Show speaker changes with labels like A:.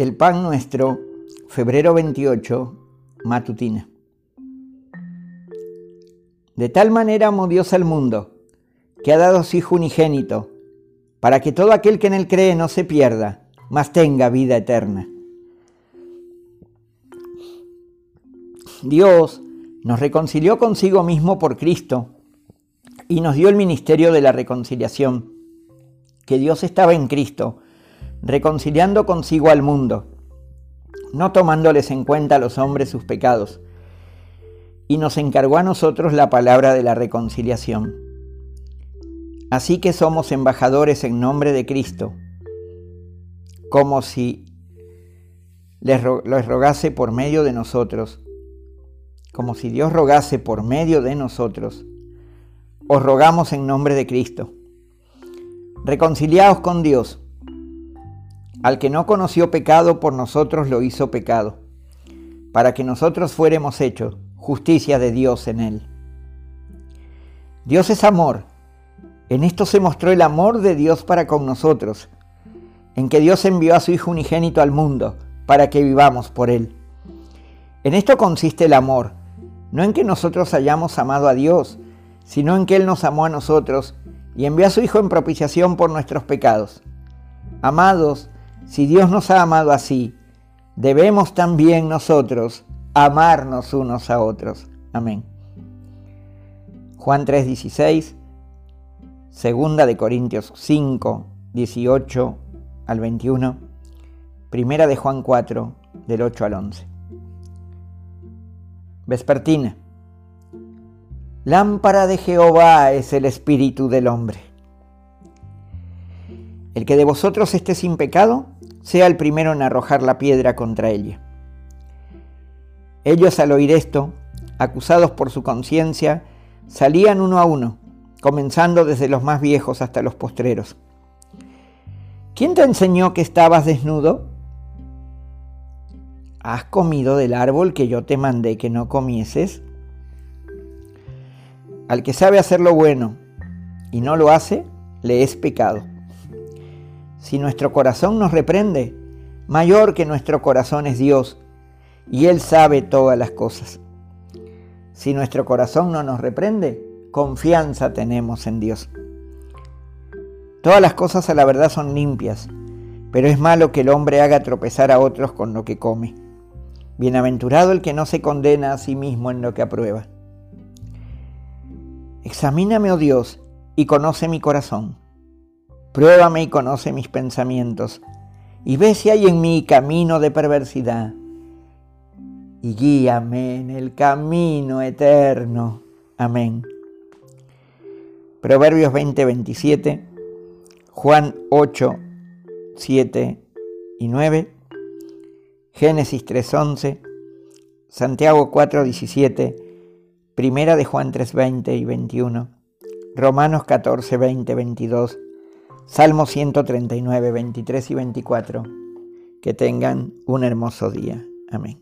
A: El pan nuestro, febrero 28, matutina. De tal manera amó Dios al mundo, que ha dado su Hijo unigénito, para que todo aquel que en él cree no se pierda, mas tenga vida eterna. Dios nos reconcilió consigo mismo por Cristo y nos dio el ministerio de la reconciliación, que Dios estaba en Cristo, reconciliando consigo al mundo, no tomándoles en cuenta a los hombres sus pecados, y nos encargó a nosotros la palabra de la reconciliación. Así que somos embajadores en nombre de Cristo, como si les, rogase por medio de nosotros, como si Dios rogase por medio de nosotros, os rogamos en nombre de Cristo. Reconciliaos con Dios. Al que no conoció pecado, por nosotros lo hizo pecado, para que nosotros fuéramos hechos justicia de Dios en él. Dios es amor. En esto se mostró el amor de Dios para con nosotros, en que Dios envió a su Hijo unigénito al mundo para que vivamos por él. En esto consiste el amor, no en que nosotros hayamos amado a Dios, sino en que Él nos amó a nosotros y envió a su Hijo en propiciación por nuestros pecados. Amados, si Dios nos ha amado así, debemos también nosotros amarnos unos a otros. Amén. Juan 3:16, segunda de Corintios 5, 18 al 21, primera de Juan 4, del 8 al 11. Vespertina. Lámpara de Jehová es el espíritu del hombre. El que de vosotros esté sin pecado, sea el primero en arrojar la piedra contra ella. Ellos al oír esto, acusados por su conciencia, salían uno a uno, comenzando desde los más viejos hasta los postreros. ¿Quién te enseñó que estabas desnudo? ¿Has comido del árbol que yo te mandé que no comieses? Al que sabe hacer lo bueno y no lo hace, le es pecado. Si nuestro corazón nos reprende, mayor que nuestro corazón es Dios, y Él sabe todas las cosas. Si nuestro corazón no nos reprende, confianza tenemos en Dios. Todas las cosas a la verdad son limpias, pero es malo que el hombre haga tropezar a otros con lo que come. Bienaventurado el que no se condena a sí mismo en lo que aprueba. Examíname, oh Dios, y conoce mi corazón. Pruébame y conoce mis pensamientos, y ve si hay en mí camino de perversidad, y guíame en el camino eterno. Amén. Proverbios 20, 27, Juan 8, 7 y 9, Génesis 3, 11, Santiago 4, 17, Primera de Juan 3, 20 y 21, Romanos 14, 20, 22, Salmo 139, 23 y 24. Que tengan un hermoso día. Amén.